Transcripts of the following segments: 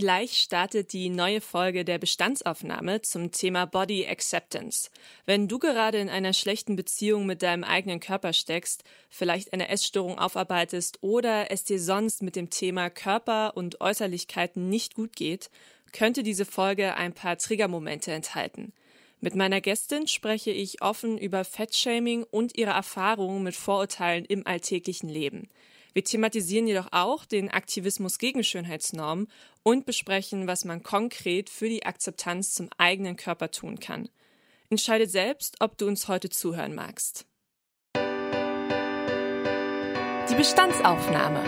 Gleich startet die neue Folge der Bestandsaufnahme zum Thema Body Acceptance. Wenn du gerade in einer schlechten Beziehung mit deinem eigenen Körper steckst, vielleicht eine Essstörung aufarbeitest oder es dir sonst mit dem Thema Körper und Äußerlichkeiten nicht gut geht, könnte diese Folge ein paar Triggermomente enthalten. Mit meiner Gästin spreche ich offen über Fettshaming und ihre Erfahrungen mit Vorurteilen im alltäglichen Leben. Wir thematisieren jedoch auch den Aktivismus gegen Schönheitsnormen und besprechen, was man konkret für die Akzeptanz zum eigenen Körper tun kann. Entscheide selbst, ob du uns heute zuhören magst. Die Bestandsaufnahme.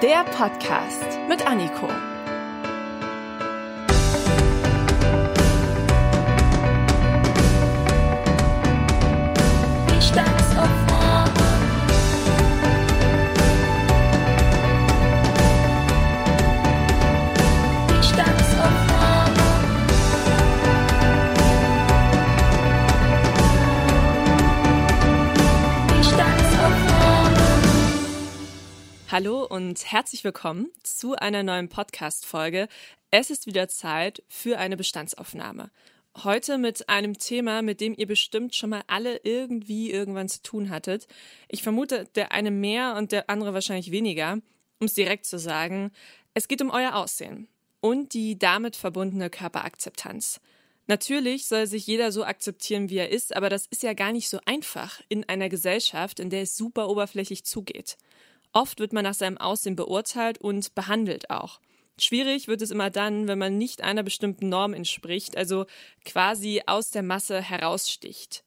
Der Podcast mit Anniko. Und herzlich willkommen zu einer neuen Podcast-Folge. Es ist wieder Zeit für eine Bestandsaufnahme. Heute mit einem Thema, mit dem ihr bestimmt schon mal alle irgendwie irgendwann zu tun hattet. Ich vermute, der eine mehr und der andere wahrscheinlich weniger. Um es direkt zu sagen, es geht um euer Aussehen und die damit verbundene Körperakzeptanz. Natürlich soll sich jeder so akzeptieren, wie er ist, aber das ist ja gar nicht so einfach in einer Gesellschaft, in der es super oberflächlich zugeht. Oft wird man nach seinem Aussehen beurteilt und behandelt auch. Schwierig wird es immer dann, wenn man nicht einer bestimmten Norm entspricht, also quasi aus der Masse heraussticht.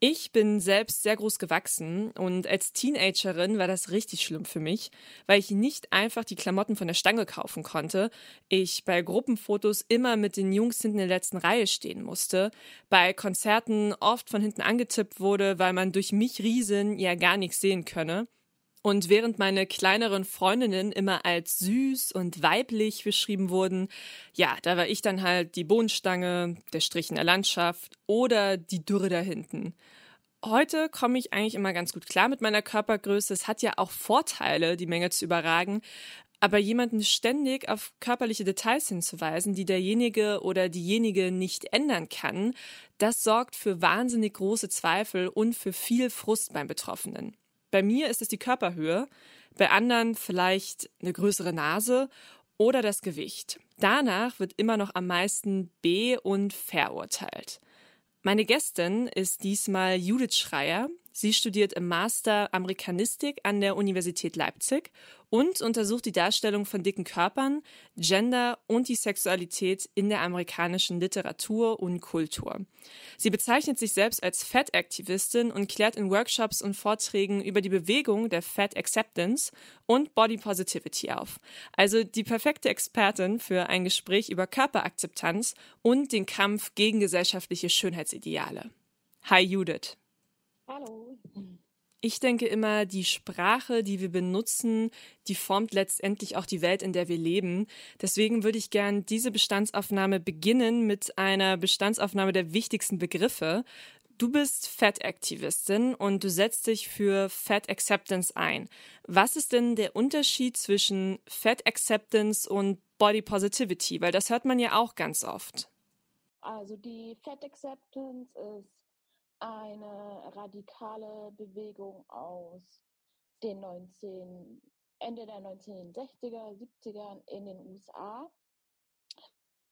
Ich bin selbst sehr groß gewachsen und als Teenagerin war das richtig schlimm für mich, weil ich nicht einfach die Klamotten von der Stange kaufen konnte. Ich bei Gruppenfotos immer mit den Jungs hinten in der letzten Reihe stehen musste, bei Konzerten oft von hinten angetippt wurde, weil man durch mich Riesen ja gar nichts sehen könne. Und während meine kleineren Freundinnen immer als süß und weiblich beschrieben wurden, ja, da war ich dann halt die Bohnenstange, der Strich in der Landschaft oder die Dürre da hinten. Heute komme ich eigentlich immer ganz gut klar mit meiner Körpergröße. Es hat ja auch Vorteile, die Menge zu überragen. Aber jemanden ständig auf körperliche Details hinzuweisen, die derjenige oder diejenige nicht ändern kann, das sorgt für wahnsinnig große Zweifel und für viel Frust beim Betroffenen. Bei mir ist es die Körperhöhe, bei anderen vielleicht eine größere Nase oder das Gewicht. Danach wird immer noch am meisten be- und verurteilt. Meine Gästin ist diesmal Judith Schreier. Sie studiert im Master Amerikanistik an der Universität Leipzig und untersucht die Darstellung von dicken Körpern, Gender und die Sexualität in der amerikanischen Literatur und Kultur. Sie bezeichnet sich selbst als Fat-Aktivistin und klärt in Workshops und Vorträgen über die Bewegung der Fat Acceptance und Body Positivity auf. Also die perfekte Expertin für ein Gespräch über Körperakzeptanz und den Kampf gegen gesellschaftliche Schönheitsideale. Hi Judith. Hallo. Ich denke immer, die Sprache, die wir benutzen, die formt letztendlich auch die Welt, in der wir leben. Deswegen würde ich gern diese Bestandsaufnahme beginnen mit einer Bestandsaufnahme der wichtigsten Begriffe. Du bist Fat-Aktivistin und du setzt dich für Fat Acceptance ein. Was ist denn der Unterschied zwischen Fat Acceptance und Body Positivity? Weil das hört man ja auch ganz oft. Also die Fat Acceptance ist eine radikale Bewegung aus den 19, Ende der 1960er, 70er in den USA.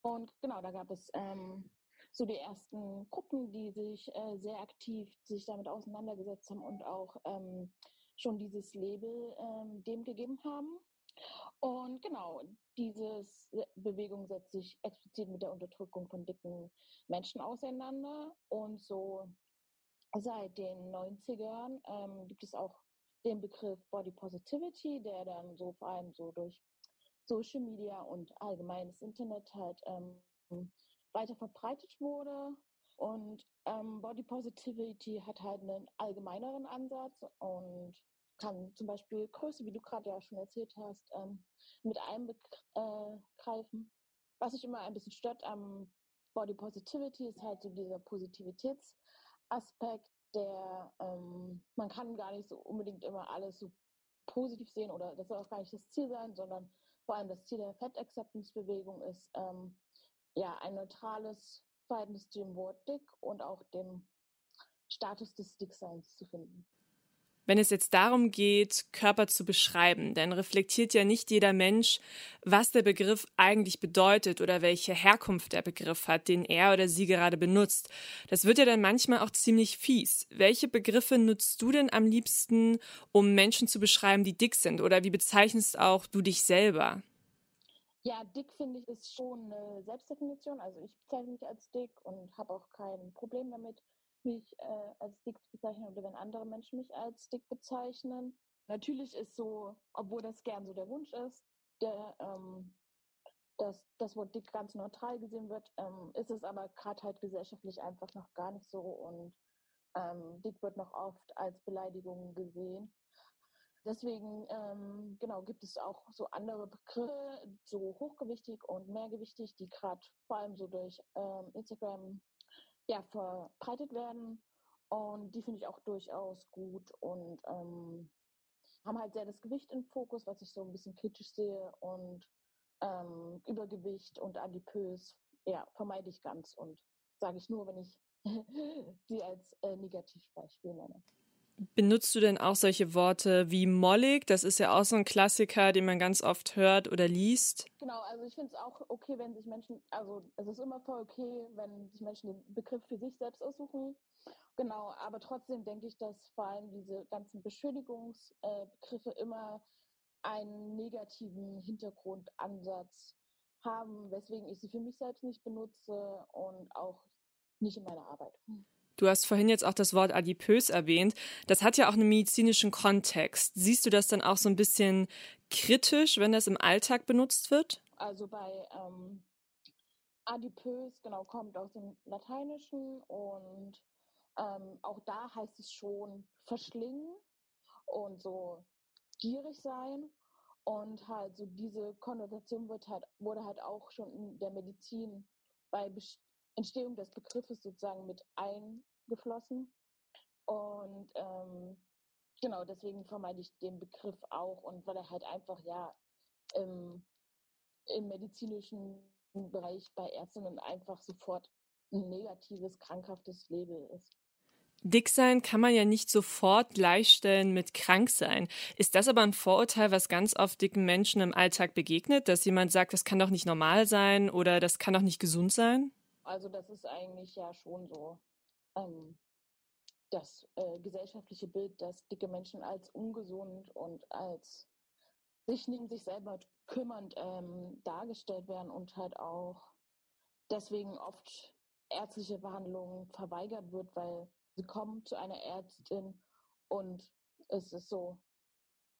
Und genau, da gab es ähm, so die ersten Gruppen, die sich äh, sehr aktiv sich damit auseinandergesetzt haben und auch ähm, schon dieses Label ähm, dem gegeben haben. Und genau, diese Bewegung setzt sich explizit mit der Unterdrückung von dicken Menschen auseinander. Und so seit den 90ern ähm, gibt es auch den Begriff Body Positivity, der dann so vor allem so durch Social Media und allgemeines Internet halt ähm, weiter verbreitet wurde. Und ähm, Body Positivity hat halt einen allgemeineren Ansatz und kann zum Beispiel Größe, wie du gerade ja schon erzählt hast, ähm, mit einbegreifen. Was sich immer ein bisschen stört am Body Positivity ist halt so dieser Positivitäts- Aspekt, der ähm, man kann gar nicht so unbedingt immer alles so positiv sehen oder das soll auch gar nicht das Ziel sein, sondern vor allem das Ziel der Fat Acceptance Bewegung ist, ähm, ja, ein neutrales Verhältnis dem Wort dick und auch dem Status des Dickseins zu finden. Wenn es jetzt darum geht, Körper zu beschreiben, dann reflektiert ja nicht jeder Mensch, was der Begriff eigentlich bedeutet oder welche Herkunft der Begriff hat, den er oder sie gerade benutzt. Das wird ja dann manchmal auch ziemlich fies. Welche Begriffe nutzt du denn am liebsten, um Menschen zu beschreiben, die dick sind? Oder wie bezeichnest auch du dich selber? Ja, dick finde ich ist schon eine Selbstdefinition. Also ich bezeichne mich als dick und habe auch kein Problem damit, mich äh, als dick bezeichnen oder wenn andere Menschen mich als dick bezeichnen. Natürlich ist so, obwohl das gern so der Wunsch ist, der, ähm, dass das Wort dick ganz neutral gesehen wird, ähm, ist es aber gerade halt gesellschaftlich einfach noch gar nicht so und ähm, dick wird noch oft als Beleidigung gesehen. Deswegen ähm, genau gibt es auch so andere Begriffe, so hochgewichtig und mehrgewichtig, die gerade vor allem so durch ähm, Instagram ja, verbreitet werden. Und die finde ich auch durchaus gut und ähm, haben halt sehr das Gewicht im Fokus, was ich so ein bisschen kritisch sehe. Und ähm, Übergewicht und adipös, ja, vermeide ich ganz und sage ich nur, wenn ich sie als äh, Negativbeispiel nenne. Benutzt du denn auch solche Worte wie mollig? Das ist ja auch so ein Klassiker, den man ganz oft hört oder liest. Genau, also ich finde es auch okay, wenn sich Menschen, also es ist immer voll okay, wenn sich Menschen den Begriff für sich selbst aussuchen. Genau, aber trotzdem denke ich, dass vor allem diese ganzen Beschuldigungsbegriffe äh, immer einen negativen Hintergrundansatz haben, weswegen ich sie für mich selbst nicht benutze und auch nicht in meiner Arbeit. Du hast vorhin jetzt auch das Wort adipös erwähnt. Das hat ja auch einen medizinischen Kontext. Siehst du das dann auch so ein bisschen kritisch, wenn das im Alltag benutzt wird? Also bei ähm, adipös, genau, kommt aus dem Lateinischen und ähm, auch da heißt es schon verschlingen und so gierig sein. Und halt so diese Konnotation wird halt, wurde halt auch schon in der Medizin bei Entstehung des Begriffes sozusagen mit eingeflossen. Und ähm, genau, deswegen vermeide ich den Begriff auch und weil er halt einfach ja im, im medizinischen Bereich bei Ärztinnen einfach sofort ein negatives, krankhaftes Label ist. Dick sein kann man ja nicht sofort gleichstellen mit krank sein. Ist das aber ein Vorurteil, was ganz oft dicken Menschen im Alltag begegnet, dass jemand sagt, das kann doch nicht normal sein oder das kann doch nicht gesund sein? Also das ist eigentlich ja schon so ähm, das äh, gesellschaftliche Bild, dass dicke Menschen als ungesund und als sich neben sich selber kümmernd ähm, dargestellt werden und halt auch deswegen oft ärztliche Behandlungen verweigert wird, weil sie kommen zu einer Ärztin und es ist so,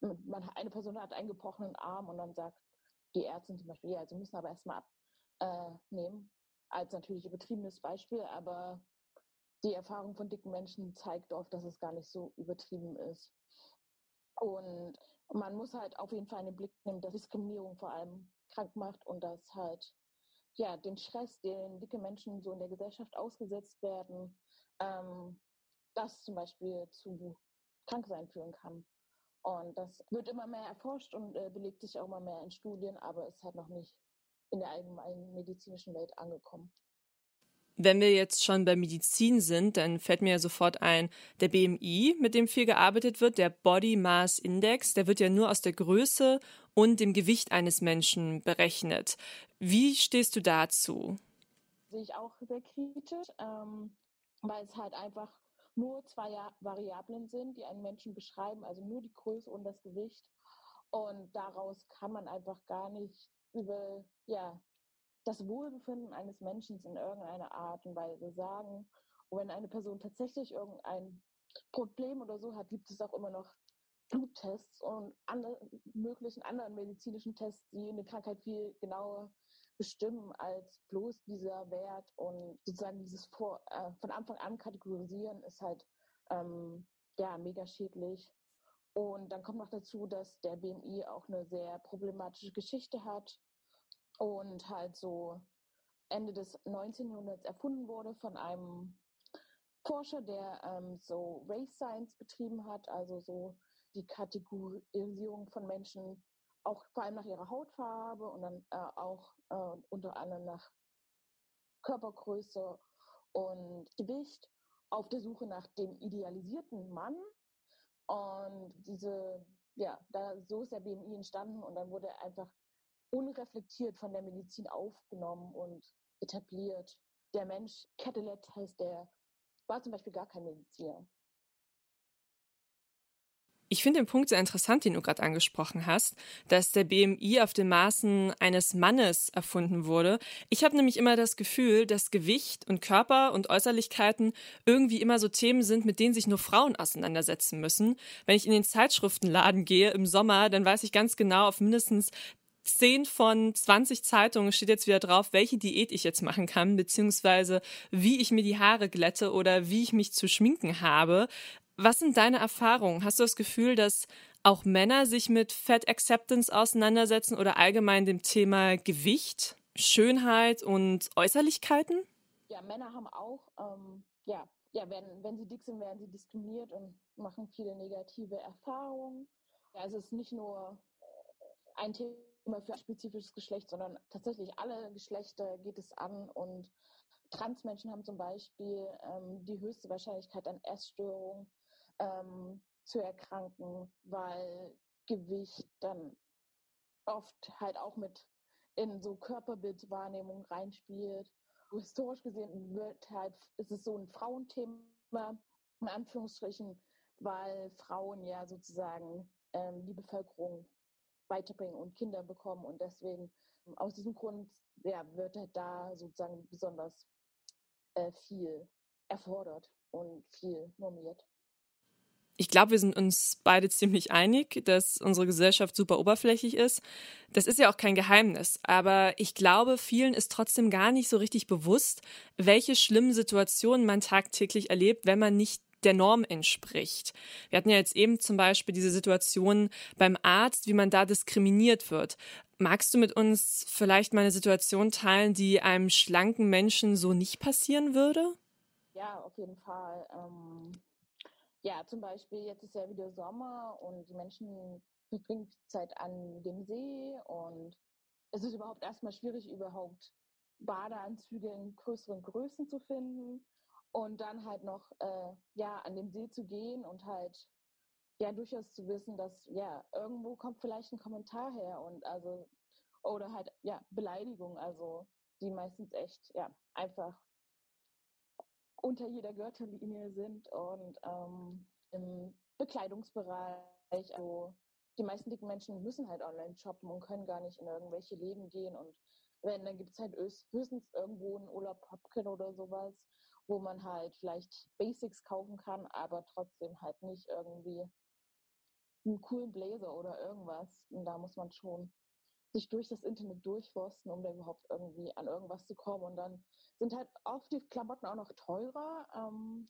man, eine Person hat einen gebrochenen Arm und dann sagt die Ärztin zum Beispiel, ja, sie müssen aber erstmal abnehmen. Äh, als natürlich übertriebenes Beispiel, aber die Erfahrung von dicken Menschen zeigt oft, dass es gar nicht so übertrieben ist. Und man muss halt auf jeden Fall einen Blick nehmen, dass Diskriminierung vor allem krank macht und dass halt ja den Stress, den dicke Menschen so in der Gesellschaft ausgesetzt werden, ähm, das zum Beispiel zu Kranksein führen kann. Und das wird immer mehr erforscht und äh, belegt sich auch immer mehr in Studien, aber ist halt noch nicht in der allgemeinen medizinischen Welt angekommen. Wenn wir jetzt schon bei Medizin sind, dann fällt mir ja sofort ein, der BMI, mit dem viel gearbeitet wird, der Body Mass Index, der wird ja nur aus der Größe und dem Gewicht eines Menschen berechnet. Wie stehst du dazu? Sehe ich auch sehr kritisch, ähm, weil es halt einfach nur zwei Variablen sind, die einen Menschen beschreiben, also nur die Größe und das Gewicht. Und daraus kann man einfach gar nicht über ja, das Wohlbefinden eines Menschen in irgendeiner Art und Weise sagen. Und wenn eine Person tatsächlich irgendein Problem oder so hat, gibt es auch immer noch Bluttests und andere, möglichen anderen medizinischen Tests, die eine Krankheit viel genauer bestimmen als bloß dieser Wert und sozusagen dieses vor, äh, von Anfang an kategorisieren ist halt ähm, ja mega schädlich. Und dann kommt noch dazu, dass der BMI auch eine sehr problematische Geschichte hat und halt so Ende des 19. Jahrhunderts erfunden wurde von einem Forscher, der ähm, so Race Science betrieben hat, also so die Kategorisierung von Menschen auch vor allem nach ihrer Hautfarbe und dann äh, auch äh, unter anderem nach Körpergröße und Gewicht auf der Suche nach dem idealisierten Mann. Und diese, ja, da, so ist der BMI entstanden und dann wurde er einfach unreflektiert von der Medizin aufgenommen und etabliert. Der Mensch, Cadillac heißt der, war zum Beispiel gar kein Mediziner. Ich finde den Punkt sehr interessant, den du gerade angesprochen hast, dass der BMI auf den Maßen eines Mannes erfunden wurde. Ich habe nämlich immer das Gefühl, dass Gewicht und Körper und Äußerlichkeiten irgendwie immer so Themen sind, mit denen sich nur Frauen auseinandersetzen müssen. Wenn ich in den Zeitschriftenladen gehe im Sommer, dann weiß ich ganz genau, auf mindestens 10 von 20 Zeitungen steht jetzt wieder drauf, welche Diät ich jetzt machen kann, beziehungsweise wie ich mir die Haare glätte oder wie ich mich zu schminken habe. Was sind deine Erfahrungen? Hast du das Gefühl, dass auch Männer sich mit Fat Acceptance auseinandersetzen oder allgemein dem Thema Gewicht, Schönheit und Äußerlichkeiten? Ja, Männer haben auch, ähm, ja, ja wenn, wenn sie dick sind, werden sie diskriminiert und machen viele negative Erfahrungen. Ja, es ist nicht nur ein Thema für ein spezifisches Geschlecht, sondern tatsächlich alle Geschlechter geht es an und Transmenschen haben zum Beispiel ähm, die höchste Wahrscheinlichkeit an Essstörungen ähm, zu erkranken, weil Gewicht dann oft halt auch mit in so Körperbildwahrnehmung reinspielt. Historisch gesehen wird halt, ist es so ein Frauenthema, in Anführungsstrichen, weil Frauen ja sozusagen ähm, die Bevölkerung weiterbringen und Kinder bekommen und deswegen aus diesem Grund ja, wird halt da sozusagen besonders äh, viel erfordert und viel normiert ich glaube, wir sind uns beide ziemlich einig, dass unsere Gesellschaft super oberflächlich ist. Das ist ja auch kein Geheimnis. Aber ich glaube, vielen ist trotzdem gar nicht so richtig bewusst, welche schlimmen Situationen man tagtäglich erlebt, wenn man nicht der Norm entspricht. Wir hatten ja jetzt eben zum Beispiel diese Situation beim Arzt, wie man da diskriminiert wird. Magst du mit uns vielleicht mal eine Situation teilen, die einem schlanken Menschen so nicht passieren würde? Ja, auf jeden Fall. Ähm ja, zum Beispiel, jetzt ist ja wieder Sommer und die Menschen verbringen Zeit an dem See und es ist überhaupt erstmal schwierig, überhaupt Badeanzüge in größeren Größen zu finden und dann halt noch äh, ja an dem See zu gehen und halt ja durchaus zu wissen, dass ja irgendwo kommt vielleicht ein Kommentar her und also oder halt ja Beleidigung, also die meistens echt ja einfach unter jeder Gürtellinie sind und ähm, im Bekleidungsbereich, also die meisten dicken Menschen müssen halt online shoppen und können gar nicht in irgendwelche Läden gehen und wenn, dann gibt es halt höchstens irgendwo einen Urlaub Popkin oder sowas, wo man halt vielleicht Basics kaufen kann, aber trotzdem halt nicht irgendwie einen coolen Blazer oder irgendwas. Und da muss man schon sich durch das Internet durchforsten, um da überhaupt irgendwie an irgendwas zu kommen. Und dann sind halt oft die Klamotten auch noch teurer. Ähm,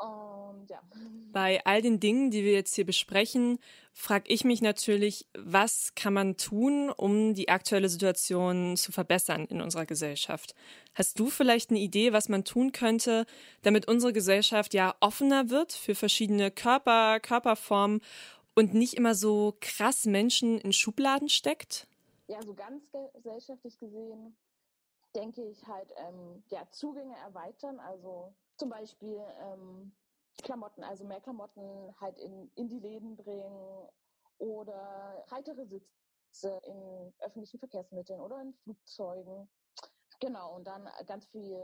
und ja. Bei all den Dingen, die wir jetzt hier besprechen, frage ich mich natürlich, was kann man tun, um die aktuelle Situation zu verbessern in unserer Gesellschaft? Hast du vielleicht eine Idee, was man tun könnte, damit unsere Gesellschaft ja offener wird für verschiedene Körper, Körperformen und nicht immer so krass Menschen in Schubladen steckt? Ja, so ganz gesellschaftlich gesehen denke ich halt, ähm, ja, Zugänge erweitern, also zum Beispiel ähm, Klamotten, also mehr Klamotten halt in, in die Läden bringen oder heitere Sitze in öffentlichen Verkehrsmitteln oder in Flugzeugen. Genau, und dann ganz viel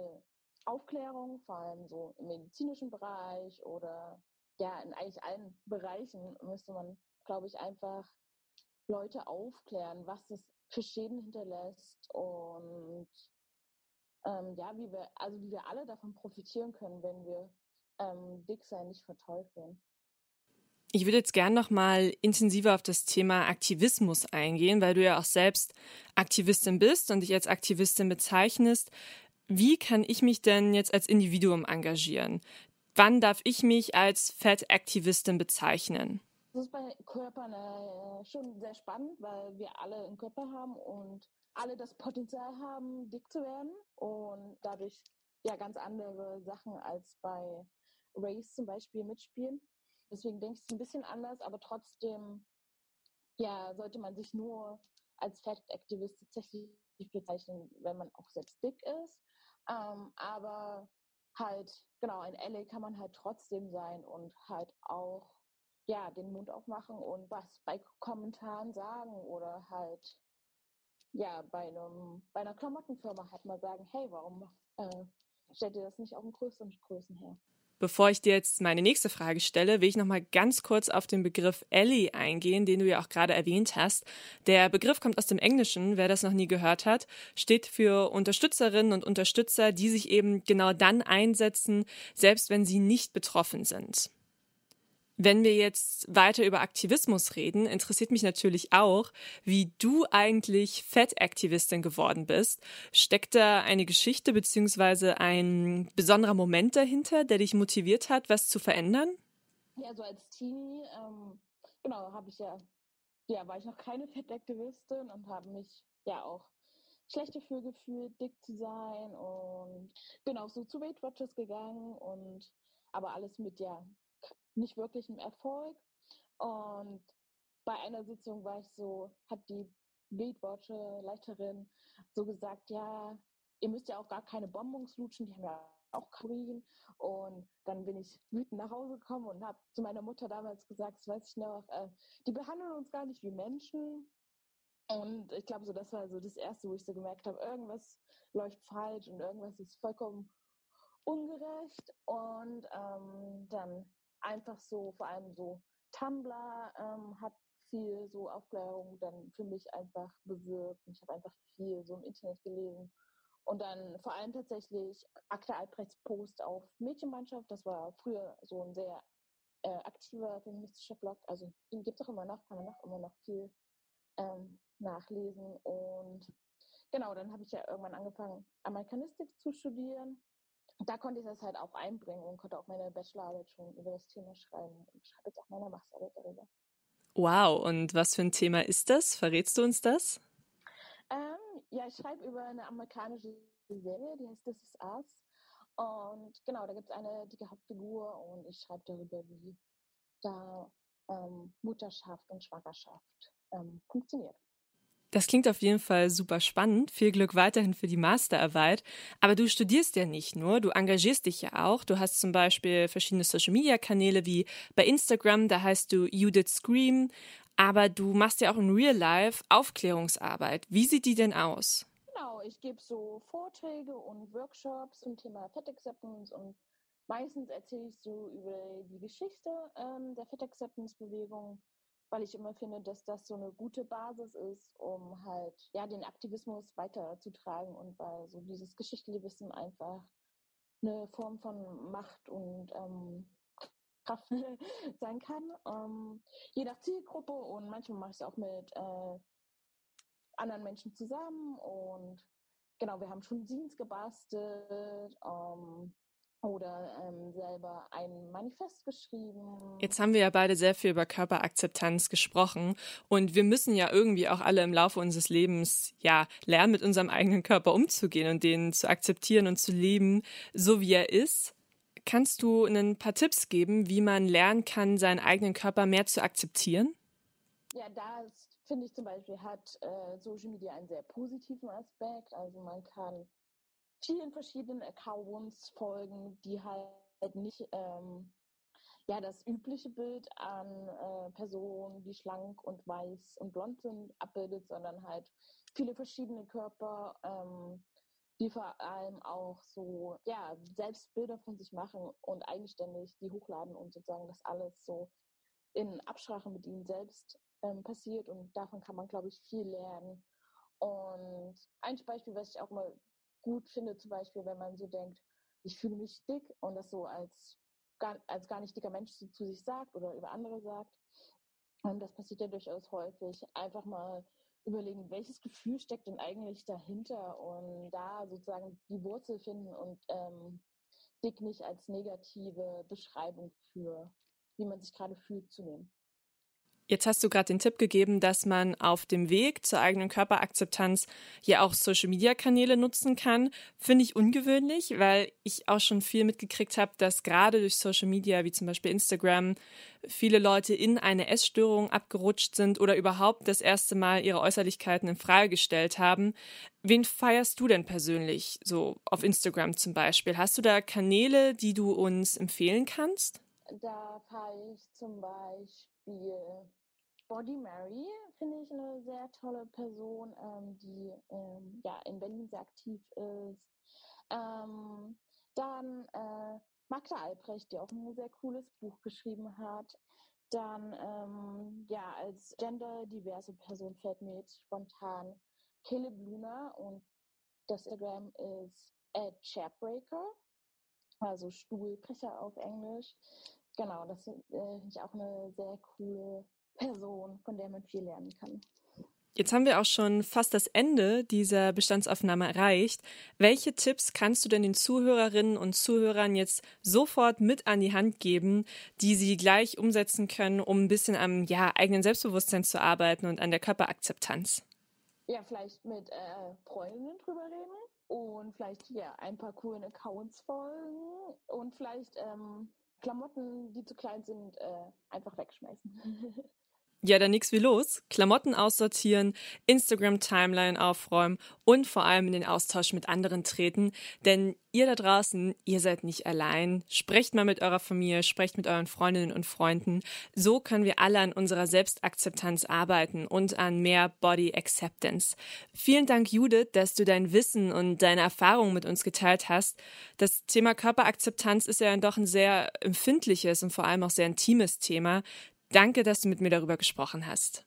Aufklärung, vor allem so im medizinischen Bereich oder ja, in eigentlich allen Bereichen müsste man, glaube ich, einfach Leute aufklären, was das für Schäden hinterlässt und ähm, ja, wie wir, also wie wir alle davon profitieren können, wenn wir ähm, Dicksein nicht verteufeln. Ich würde jetzt gern noch mal intensiver auf das Thema Aktivismus eingehen, weil du ja auch selbst Aktivistin bist und dich als Aktivistin bezeichnest. Wie kann ich mich denn jetzt als Individuum engagieren? Wann darf ich mich als Fat-Aktivistin bezeichnen? Das ist bei Körpern äh, schon sehr spannend, weil wir alle einen Körper haben und alle das Potenzial haben, dick zu werden und dadurch ja ganz andere Sachen als bei Race zum Beispiel mitspielen. Deswegen denke ich es ein bisschen anders, aber trotzdem ja, sollte man sich nur als Fat-Aktivist tatsächlich bezeichnen, wenn man auch selbst dick ist. Ähm, aber halt, genau, in LA kann man halt trotzdem sein und halt auch, ja, den Mund aufmachen und was bei Kommentaren sagen oder halt, ja, bei einem, bei einer Klamottenfirma halt mal sagen, hey, warum äh, stellt ihr das nicht auf den größeren Größen her? Bevor ich dir jetzt meine nächste Frage stelle, will ich noch mal ganz kurz auf den Begriff Ally eingehen, den du ja auch gerade erwähnt hast. Der Begriff kommt aus dem Englischen, wer das noch nie gehört hat, steht für Unterstützerinnen und Unterstützer, die sich eben genau dann einsetzen, selbst wenn sie nicht betroffen sind. Wenn wir jetzt weiter über Aktivismus reden, interessiert mich natürlich auch, wie du eigentlich Fettaktivistin geworden bist. Steckt da eine Geschichte beziehungsweise ein besonderer Moment dahinter, der dich motiviert hat, was zu verändern? Ja, so als Teenie, ähm, genau, habe ich ja, ja, war ich noch keine Fettaktivistin und habe mich ja auch schlecht dafür gefühlt, dick zu sein und bin auch so zu Weight Watchers gegangen und aber alles mit ja nicht wirklich ein Erfolg. Und bei einer Sitzung war ich so, hat die Bildwatcher-Leiterin so gesagt, ja, ihr müsst ja auch gar keine Bonbons lutschen, die haben ja auch Kalorien. Und dann bin ich wütend nach Hause gekommen und habe zu meiner Mutter damals gesagt, das weiß ich noch, äh, die behandeln uns gar nicht wie Menschen. Und ich glaube, so das war so das Erste, wo ich so gemerkt habe, irgendwas läuft falsch und irgendwas ist vollkommen ungerecht. Und ähm, dann einfach so, vor allem so Tumblr ähm, hat viel so Aufklärung dann für mich einfach bewirkt. Ich habe einfach viel so im Internet gelesen. Und dann vor allem tatsächlich Akte Albrechts Post auf Mädchenmannschaft. Das war früher so ein sehr äh, aktiver feministischer Blog. Also den gibt es auch immer noch, kann man auch immer noch viel ähm, nachlesen. Und genau, dann habe ich ja irgendwann angefangen, Amerikanistik zu studieren da konnte ich das halt auch einbringen und konnte auch meine Bachelorarbeit schon über das Thema schreiben und schreibe jetzt auch meine Masterarbeit darüber. Wow, und was für ein Thema ist das? Verrätst du uns das? Ähm, ja, ich schreibe über eine amerikanische Serie, die heißt This Is Us. Und genau, da gibt es eine dicke Hauptfigur und ich schreibe darüber, wie da ähm, Mutterschaft und Schwangerschaft ähm, funktioniert. Das klingt auf jeden Fall super spannend. Viel Glück weiterhin für die Masterarbeit. Aber du studierst ja nicht nur, du engagierst dich ja auch. Du hast zum Beispiel verschiedene Social-Media-Kanäle wie bei Instagram, da heißt du Judith Scream. Aber du machst ja auch in Real Life Aufklärungsarbeit. Wie sieht die denn aus? Genau, ich gebe so Vorträge und Workshops zum Thema Fat Acceptance und meistens erzähle ich so über die Geschichte ähm, der Fat Acceptance Bewegung weil ich immer finde, dass das so eine gute Basis ist, um halt ja den Aktivismus weiterzutragen und weil so dieses geschichtliche Wissen einfach eine Form von Macht und ähm, Kraft sein kann. Ähm, je nach Zielgruppe und manchmal mache ich es auch mit äh, anderen Menschen zusammen und genau, wir haben schon Jeans gebastelt. Ähm, oder ähm, selber ein Manifest geschrieben. Jetzt haben wir ja beide sehr viel über Körperakzeptanz gesprochen und wir müssen ja irgendwie auch alle im Laufe unseres Lebens ja lernen, mit unserem eigenen Körper umzugehen und den zu akzeptieren und zu leben, so wie er ist. Kannst du ein paar Tipps geben, wie man lernen kann, seinen eigenen Körper mehr zu akzeptieren? Ja, da finde ich zum Beispiel hat äh, Social Media einen sehr positiven Aspekt. Also man kann vielen verschiedenen Accounts folgen, die halt nicht ähm, ja das übliche Bild an äh, Personen, die schlank und weiß und blond sind, abbildet, sondern halt viele verschiedene Körper, ähm, die vor allem auch so ja selbst Bilder von sich machen und eigenständig die hochladen und sozusagen das alles so in Absprache mit ihnen selbst ähm, passiert und davon kann man glaube ich viel lernen. Und ein Beispiel, was ich auch mal gut finde, zum Beispiel, wenn man so denkt, ich fühle mich dick und das so als gar, als gar nicht dicker Mensch zu, zu sich sagt oder über andere sagt. Und das passiert ja durchaus häufig. Einfach mal überlegen, welches Gefühl steckt denn eigentlich dahinter und da sozusagen die Wurzel finden und ähm, dick nicht als negative Beschreibung für, wie man sich gerade fühlt, zu nehmen. Jetzt hast du gerade den Tipp gegeben, dass man auf dem Weg zur eigenen Körperakzeptanz ja auch Social-Media-Kanäle nutzen kann. Finde ich ungewöhnlich, weil ich auch schon viel mitgekriegt habe, dass gerade durch Social Media, wie zum Beispiel Instagram, viele Leute in eine Essstörung abgerutscht sind oder überhaupt das erste Mal ihre Äußerlichkeiten in Frage gestellt haben. Wen feierst du denn persönlich, so auf Instagram zum Beispiel? Hast du da Kanäle, die du uns empfehlen kannst? Da feiere ich zum Beispiel Body Mary finde ich eine sehr tolle Person, ähm, die ähm, ja in Berlin sehr aktiv ist. Ähm, dann äh, Magda Albrecht, die auch ein sehr cooles Buch geschrieben hat. Dann ähm, ja als genderdiverse Person fällt mir jetzt spontan Caleb Luna und das Instagram ist Chairbreaker, also Stuhlbrecher auf Englisch. Genau, das äh, finde ich auch eine sehr coole Person, von der man viel lernen kann. Jetzt haben wir auch schon fast das Ende dieser Bestandsaufnahme erreicht. Welche Tipps kannst du denn den Zuhörerinnen und Zuhörern jetzt sofort mit an die Hand geben, die sie gleich umsetzen können, um ein bisschen am ja, eigenen Selbstbewusstsein zu arbeiten und an der Körperakzeptanz? Ja, vielleicht mit äh, Freundinnen drüber reden und vielleicht ja ein paar coolen Accounts folgen und vielleicht ähm, Klamotten, die zu klein sind, äh, einfach wegschmeißen. Ja, dann nix wie los. Klamotten aussortieren, Instagram-Timeline aufräumen und vor allem in den Austausch mit anderen treten. Denn ihr da draußen, ihr seid nicht allein. Sprecht mal mit eurer Familie, sprecht mit euren Freundinnen und Freunden. So können wir alle an unserer Selbstakzeptanz arbeiten und an mehr Body Acceptance. Vielen Dank, Judith, dass du dein Wissen und deine Erfahrungen mit uns geteilt hast. Das Thema Körperakzeptanz ist ja doch ein sehr empfindliches und vor allem auch sehr intimes Thema. Danke, dass du mit mir darüber gesprochen hast.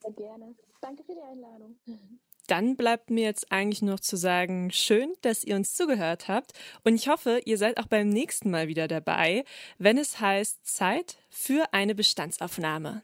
Sehr gerne. Danke für die Einladung. Dann bleibt mir jetzt eigentlich noch zu sagen, schön, dass ihr uns zugehört habt. Und ich hoffe, ihr seid auch beim nächsten Mal wieder dabei, wenn es heißt Zeit für eine Bestandsaufnahme.